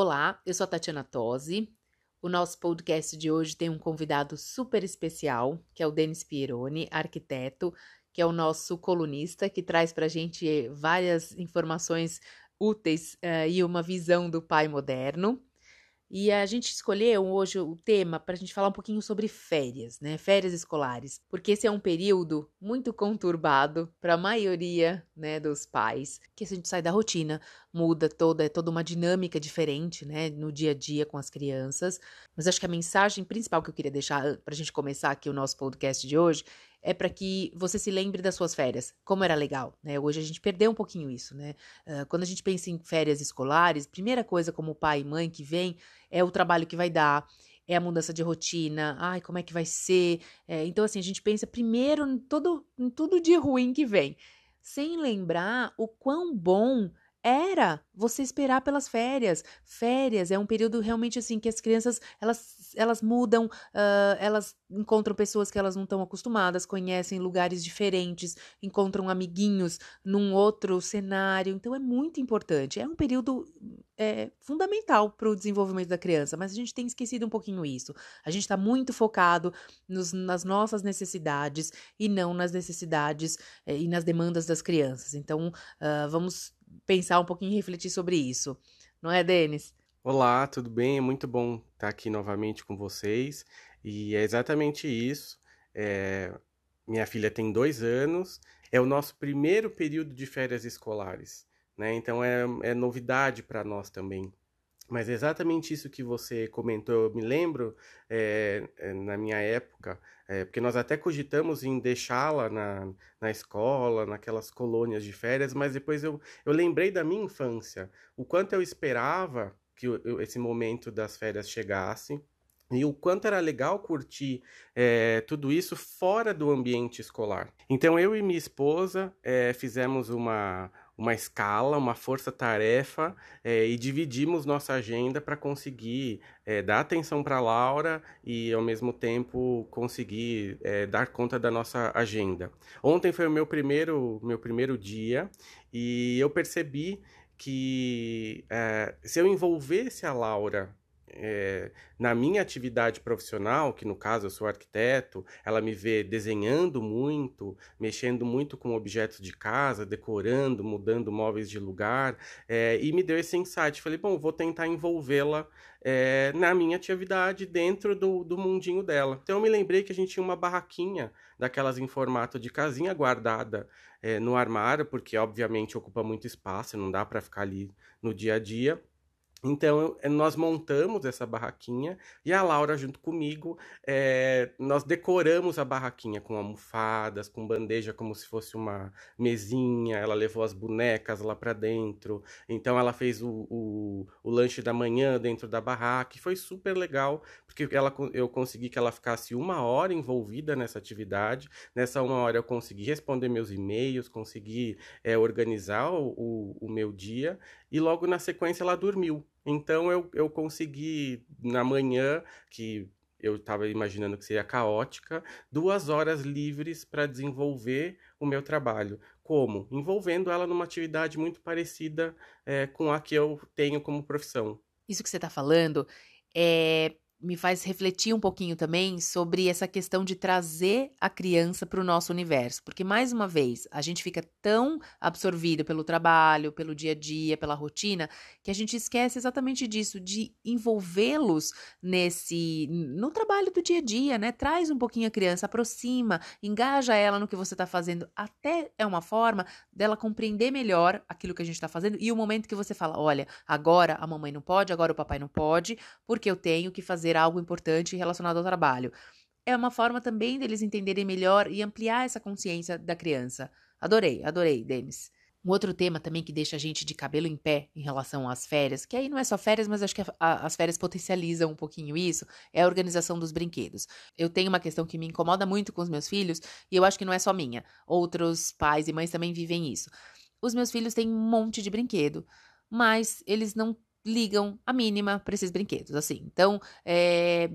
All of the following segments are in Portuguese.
Olá, eu sou a Tatiana Tosi. O nosso podcast de hoje tem um convidado super especial, que é o Denis Pieroni, arquiteto, que é o nosso colunista, que traz para a gente várias informações úteis uh, e uma visão do pai moderno. E a gente escolheu hoje o tema para a gente falar um pouquinho sobre férias, né? Férias escolares, porque esse é um período muito conturbado para a maioria, né, dos pais, que a gente sai da rotina, muda toda, é toda uma dinâmica diferente, né, no dia a dia com as crianças. Mas acho que a mensagem principal que eu queria deixar para a gente começar aqui o nosso podcast de hoje é para que você se lembre das suas férias, como era legal, né? Hoje a gente perdeu um pouquinho isso, né? Uh, quando a gente pensa em férias escolares, primeira coisa como pai e mãe que vem é o trabalho que vai dar, é a mudança de rotina, ai, como é que vai ser? É, então, assim, a gente pensa primeiro em, todo, em tudo de ruim que vem, sem lembrar o quão bom era você esperar pelas férias. Férias é um período realmente assim que as crianças elas, elas mudam, uh, elas encontram pessoas que elas não estão acostumadas, conhecem lugares diferentes, encontram amiguinhos num outro cenário. Então é muito importante. É um período é, fundamental para o desenvolvimento da criança, mas a gente tem esquecido um pouquinho isso. A gente está muito focado nos, nas nossas necessidades e não nas necessidades é, e nas demandas das crianças. Então uh, vamos pensar um pouquinho e refletir sobre isso. Não é, Denis? Olá, tudo bem? É muito bom estar aqui novamente com vocês. E é exatamente isso. É... Minha filha tem dois anos, é o nosso primeiro período de férias escolares, né? Então é, é novidade para nós também. Mas é exatamente isso que você comentou, eu me lembro é, na minha época, é, porque nós até cogitamos em deixá-la na, na escola, naquelas colônias de férias, mas depois eu, eu lembrei da minha infância, o quanto eu esperava que eu, esse momento das férias chegasse, e o quanto era legal curtir é, tudo isso fora do ambiente escolar. Então eu e minha esposa fizemos uma, uma escala, uma força-tarefa é, e dividimos nossa agenda para conseguir é, dar atenção para Laura e ao mesmo tempo conseguir é, dar conta da nossa agenda. Ontem foi o meu primeiro, meu primeiro dia e eu percebi que se eu envolvesse a Laura é, na minha atividade profissional, que no caso eu sou arquiteto, ela me vê desenhando muito, mexendo muito com objetos de casa, decorando, mudando móveis de lugar, é, e me deu esse insight. Falei, bom, vou tentar envolvê-la é, na minha atividade dentro do, do mundinho dela. Então eu me lembrei que a gente tinha uma barraquinha daquelas em formato de casinha guardada no armário, porque obviamente ocupa muito espaço, não dá para ficar ali no dia a dia. Então, eh, nós montamos essa barraquinha e a Laura, junto comigo, é, nós decoramos a barraquinha com almofadas, com bandeja como se fosse uma mesinha. Ela levou as bonecas lá para dentro. Então, ela fez o, o, o, lanche da manhã dentro da barraca e foi super legal, porque ela, eu consegui que ela ficasse uma hora envolvida nessa atividade. Nessa uma hora, eu consegui responder meus e-mails, consegui é, organizar o, o, o meu dia e logo na sequência ela dormiu. Então eu, eu consegui, na manhã, que eu estava imaginando que seria caótica, duas horas livres para desenvolver o meu trabalho. Como? Envolvendo ela numa atividade muito parecida é, com a que eu tenho como profissão. Isso que você está falando é me faz refletir um pouquinho também sobre essa questão de trazer a criança para o nosso universo, porque mais uma vez a gente fica tão absorvido pelo trabalho, pelo dia a dia, pela rotina, que a gente esquece exatamente disso, de envolvê-los nesse no trabalho do dia a dia, né? Traz um pouquinho a criança, aproxima, engaja ela no que você está fazendo, até é uma forma dela compreender melhor aquilo que a gente está fazendo e o momento que você fala, olha, agora a mamãe não pode, agora o papai não pode, porque eu tenho que fazer fazer algo importante relacionado ao trabalho. É uma forma também deles entenderem melhor e ampliar essa consciência da criança. Adorei, adorei, Denis. Um outro tema também que deixa a gente de cabelo em pé em relação às férias, que aí não é só férias, mas acho que a, a, as férias potencializam um pouquinho isso, é a organização dos brinquedos. Eu tenho uma questão que me incomoda muito com os meus filhos, e eu acho que não é só minha. Outros pais e mães também vivem isso. Os meus filhos têm um monte de brinquedo, mas eles não ligam a mínima para esses brinquedos, assim. Então, é,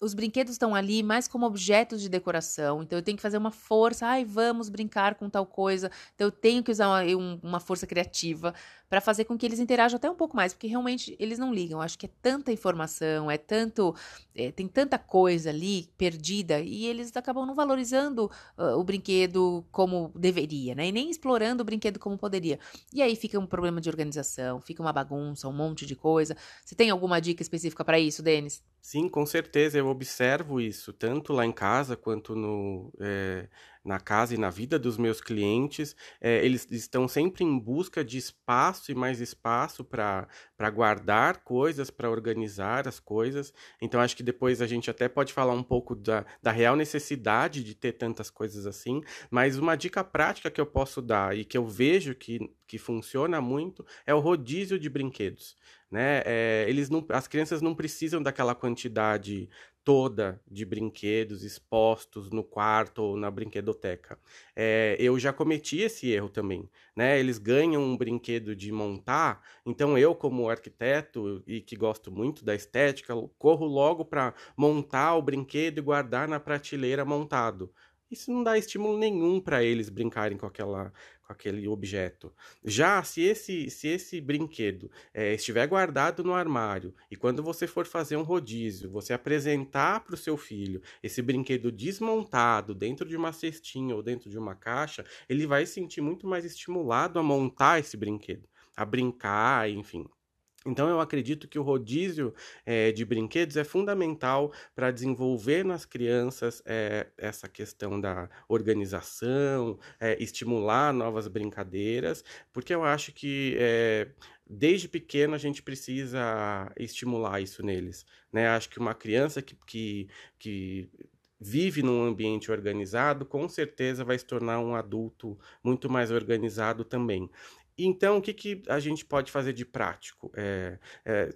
os brinquedos estão ali mais como objetos de decoração, então eu tenho que fazer uma força, ai, vamos brincar com tal coisa, então eu tenho que usar uma, uma força criativa para fazer com que eles interajam até um pouco mais, porque realmente eles não ligam. Acho que é tanta informação, é tanto, é, tem tanta coisa ali perdida e eles acabam não valorizando uh, o brinquedo como deveria, né? E nem explorando o brinquedo como poderia. E aí fica um problema de organização, fica uma bagunça, um monte de coisa. Você tem alguma dica específica para isso, Denis? Sim, com certeza. Eu observo isso, tanto lá em casa quanto no, é, na casa e na vida dos meus clientes. É, eles estão sempre em busca de espaço e mais espaço para guardar coisas, para organizar as coisas. Então, acho que depois a gente até pode falar um pouco da, da real necessidade de ter tantas coisas assim. Mas uma dica prática que eu posso dar e que eu vejo que, que funciona muito é o rodízio de brinquedos. Né? É, eles não, as crianças não precisam daquela quantidade toda de brinquedos expostos no quarto ou na brinquedoteca. É, eu já cometi esse erro também, né? Eles ganham um brinquedo de montar, então eu, como arquiteto e que gosto muito da estética, corro logo para montar o brinquedo e guardar na prateleira montado. Isso não dá estímulo nenhum para eles brincarem com aquela com aquele objeto. Já se esse, se esse brinquedo é, estiver guardado no armário e quando você for fazer um rodízio, você apresentar para o seu filho esse brinquedo desmontado dentro de uma cestinha ou dentro de uma caixa, ele vai se sentir muito mais estimulado a montar esse brinquedo, a brincar, enfim. Então, eu acredito que o rodízio é, de brinquedos é fundamental para desenvolver nas crianças é, essa questão da organização, é, estimular novas brincadeiras, porque eu acho que desde pequeno a gente precisa estimular isso neles. Né? Acho que uma criança que, que, que vive num ambiente organizado, com certeza vai se tornar um adulto muito mais organizado também. Então, o que, que a gente pode fazer de prático? É, é,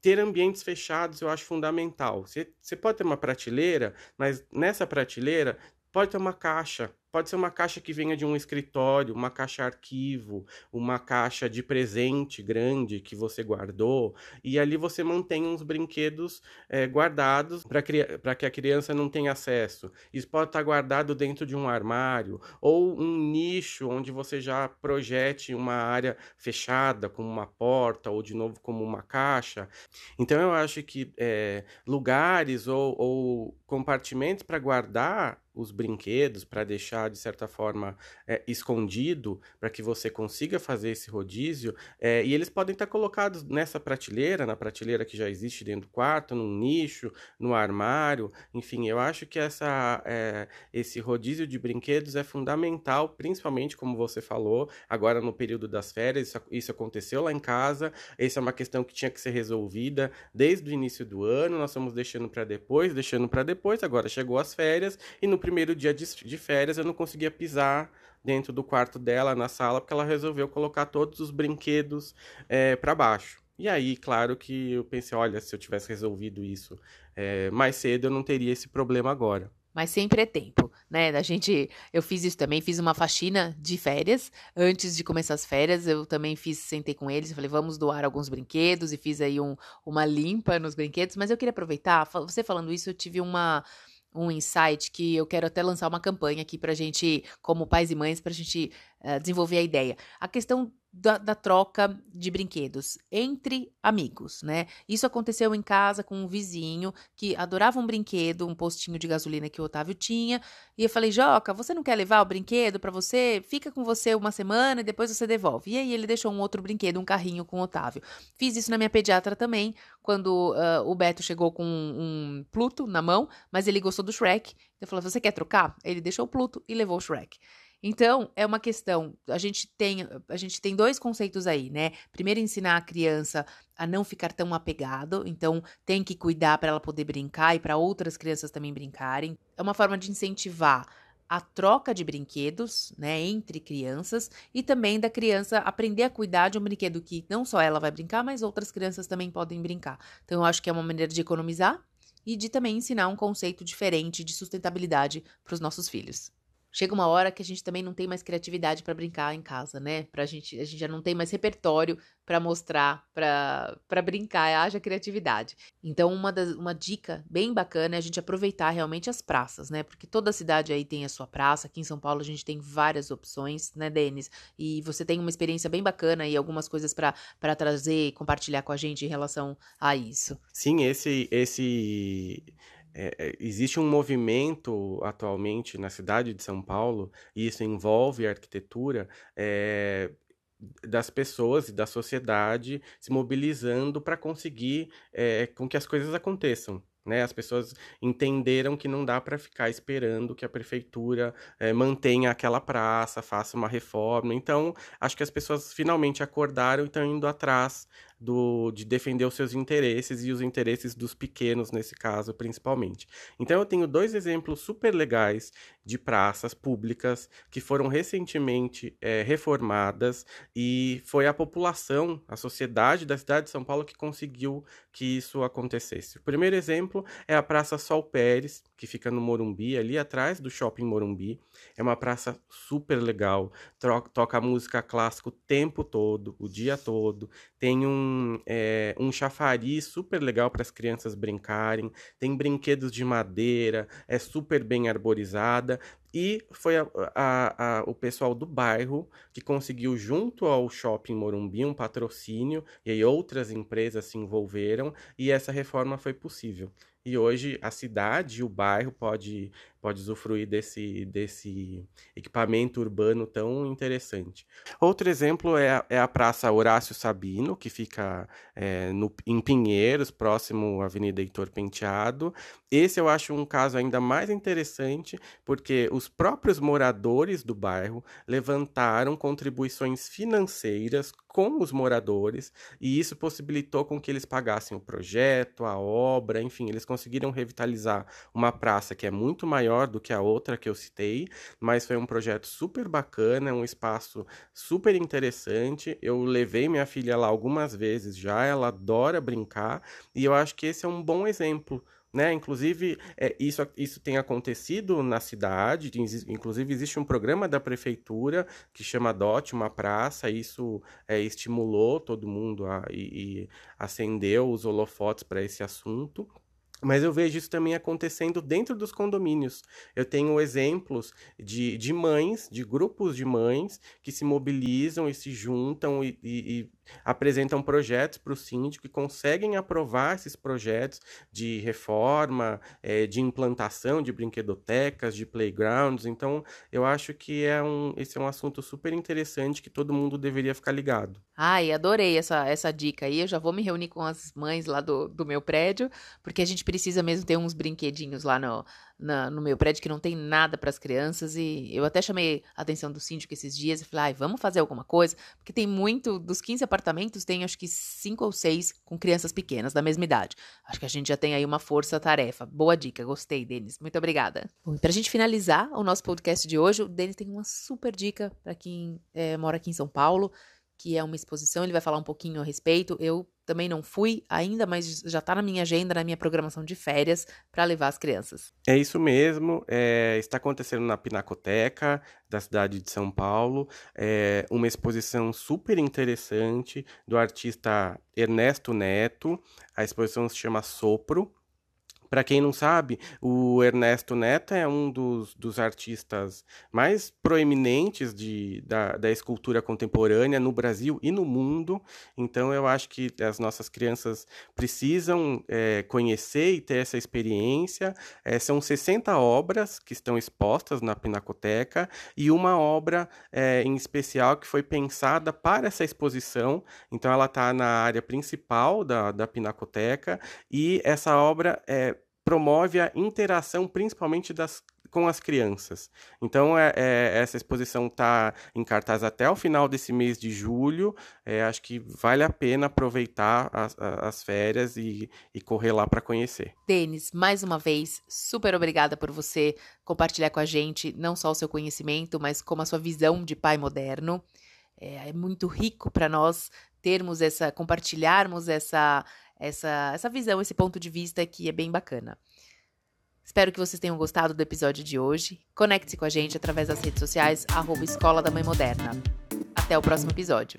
ter ambientes fechados eu acho fundamental. Você, você pode ter uma prateleira, mas nessa prateleira pode ter uma caixa Pode ser uma caixa que venha de um escritório, uma caixa arquivo, uma caixa de presente grande que você guardou, e ali você mantém uns brinquedos é, guardados para que a criança não tenha acesso. Isso pode estar guardado dentro de um armário ou um nicho onde você já projete uma área fechada, como uma porta, ou de novo como uma caixa. Então eu acho que é, lugares ou, ou compartimentos para guardar os brinquedos, para deixar de certa forma, é, escondido para que você consiga fazer esse rodízio. É, e eles podem estar colocados nessa prateleira, na prateleira que já existe dentro do quarto, num nicho, no armário. Enfim, eu acho que essa, é, esse rodízio de brinquedos é fundamental, principalmente, como você falou, agora no período das férias. Isso, isso aconteceu lá em casa. Essa é uma questão que tinha que ser resolvida desde o início do ano. Nós estamos deixando para depois, deixando para depois. Agora chegou as férias e no primeiro dia de, de férias eu não conseguia pisar dentro do quarto dela, na sala, porque ela resolveu colocar todos os brinquedos é, para baixo. E aí, claro que eu pensei, olha, se eu tivesse resolvido isso é, mais cedo, eu não teria esse problema agora. Mas sempre é tempo, né? A gente, eu fiz isso também, fiz uma faxina de férias antes de começar as férias. Eu também fiz, sentei com eles, falei, vamos doar alguns brinquedos e fiz aí um, uma limpa nos brinquedos. Mas eu queria aproveitar, você falando isso, eu tive uma um insight que eu quero até lançar uma campanha aqui para gente, como pais e mães, para a gente uh, desenvolver a ideia. A questão da, da, troca de brinquedos entre amigos, né? Isso aconteceu em casa com um vizinho que adorava um brinquedo, um postinho de gasolina que o Otávio tinha, e eu falei: "Joca, você não quer levar o brinquedo para você? Fica com você uma semana e depois você devolve". E aí ele deixou um outro brinquedo, um carrinho com o Otávio. Fiz isso na minha pediatra também, quando uh, o Beto chegou com um, um Pluto na mão, mas ele gostou do Shrek. Eu falei: "Você quer trocar?". Ele deixou o Pluto e levou o Shrek. Então, é uma questão, a gente tem, a gente tem dois conceitos aí, né? Primeiro ensinar a criança a não ficar tão apegado, então tem que cuidar para ela poder brincar e para outras crianças também brincarem. É uma forma de incentivar a troca de brinquedos, né, entre crianças e também da criança aprender a cuidar de um brinquedo que não só ela vai brincar, mas outras crianças também podem brincar. Então eu acho que é uma maneira de economizar e de também ensinar um conceito diferente de sustentabilidade para os nossos filhos. Chega uma hora que a gente também não tem mais criatividade para brincar em casa, né? Pra gente, a gente já não tem mais repertório para mostrar, para brincar, haja criatividade. Então, uma, das, uma dica bem bacana é a gente aproveitar realmente as praças, né? Porque toda cidade aí tem a sua praça. Aqui em São Paulo a gente tem várias opções, né, Denis? E você tem uma experiência bem bacana e algumas coisas para trazer e compartilhar com a gente em relação a isso. Sim, esse esse é, é, existe um movimento atualmente na cidade de São Paulo, e isso envolve a arquitetura, é, das pessoas e da sociedade se mobilizando para conseguir é, com que as coisas aconteçam. Né? As pessoas entenderam que não dá para ficar esperando que a prefeitura é, mantenha aquela praça, faça uma reforma. Então, acho que as pessoas finalmente acordaram e estão indo atrás do, de defender os seus interesses e os interesses dos pequenos, nesse caso, principalmente. Então, eu tenho dois exemplos super legais de praças públicas que foram recentemente é, reformadas e foi a população, a sociedade da cidade de São Paulo que conseguiu que isso acontecesse. O primeiro exemplo é a Praça Sol Pérez, que fica no Morumbi, ali atrás do Shopping Morumbi. É uma praça super legal, toca música clássica o tempo todo, o dia todo. Tem um é, um chafariz super legal para as crianças brincarem, tem brinquedos de madeira, é super bem arborizada. E foi a, a, a, o pessoal do bairro que conseguiu, junto ao Shopping Morumbi, um patrocínio, e aí outras empresas se envolveram, e essa reforma foi possível. E hoje a cidade e o bairro pode, pode usufruir desse, desse equipamento urbano tão interessante. Outro exemplo é a, é a Praça Horácio Sabino, que fica é, no, em Pinheiros, próximo à Avenida Heitor Penteado. Esse eu acho um caso ainda mais interessante, porque os próprios moradores do bairro levantaram contribuições financeiras com os moradores e isso possibilitou com que eles pagassem o projeto, a obra, enfim, eles conseguiram revitalizar uma praça que é muito maior do que a outra que eu citei, mas foi um projeto super bacana, um espaço super interessante. Eu levei minha filha lá algumas vezes já, ela adora brincar e eu acho que esse é um bom exemplo né? Inclusive, é, isso, isso tem acontecido na cidade, inclusive existe um programa da prefeitura que chama DOT, uma praça, isso é, estimulou todo mundo a, e, e acendeu os holofotes para esse assunto. Mas eu vejo isso também acontecendo dentro dos condomínios. Eu tenho exemplos de, de mães, de grupos de mães, que se mobilizam e se juntam e, e, e apresentam projetos para o síndico e conseguem aprovar esses projetos de reforma, é, de implantação de brinquedotecas, de playgrounds. Então, eu acho que é um, esse é um assunto super interessante que todo mundo deveria ficar ligado. Ai, adorei essa, essa dica aí. Eu já vou me reunir com as mães lá do, do meu prédio, porque a gente precisa mesmo ter uns brinquedinhos lá no, na, no meu prédio que não tem nada para as crianças. E eu até chamei a atenção do síndico esses dias e falei, ai, vamos fazer alguma coisa, porque tem muito, dos 15 apartamentos, tem acho que 5 ou 6 com crianças pequenas, da mesma idade. Acho que a gente já tem aí uma força-tarefa. Boa dica, gostei, Denis. Muito obrigada. E pra gente finalizar o nosso podcast de hoje, o Denis tem uma super dica para quem é, mora aqui em São Paulo que é uma exposição, ele vai falar um pouquinho a respeito. Eu também não fui ainda, mas já está na minha agenda, na minha programação de férias, para levar as crianças. É isso mesmo, é, está acontecendo na Pinacoteca da cidade de São Paulo, é uma exposição super interessante do artista Ernesto Neto. A exposição se chama Sopro. Para quem não sabe, o Ernesto Neto é um dos, dos artistas mais proeminentes de, da, da escultura contemporânea no Brasil e no mundo. Então, eu acho que as nossas crianças precisam é, conhecer e ter essa experiência. É, são 60 obras que estão expostas na Pinacoteca e uma obra é, em especial que foi pensada para essa exposição. Então, ela está na área principal da, da Pinacoteca e essa obra é promove a interação principalmente das com as crianças. Então, é, é, essa exposição está em cartaz até o final desse mês de julho. É, acho que vale a pena aproveitar as, as férias e, e correr lá para conhecer. Denis, mais uma vez, super obrigada por você compartilhar com a gente não só o seu conhecimento, mas como a sua visão de pai moderno. É, é muito rico para nós termos essa, compartilharmos essa, essa, essa visão, esse ponto de vista que é bem bacana. Espero que vocês tenham gostado do episódio de hoje. Conecte-se com a gente através das redes sociais, arroba Escola da Mãe Moderna. Até o próximo episódio.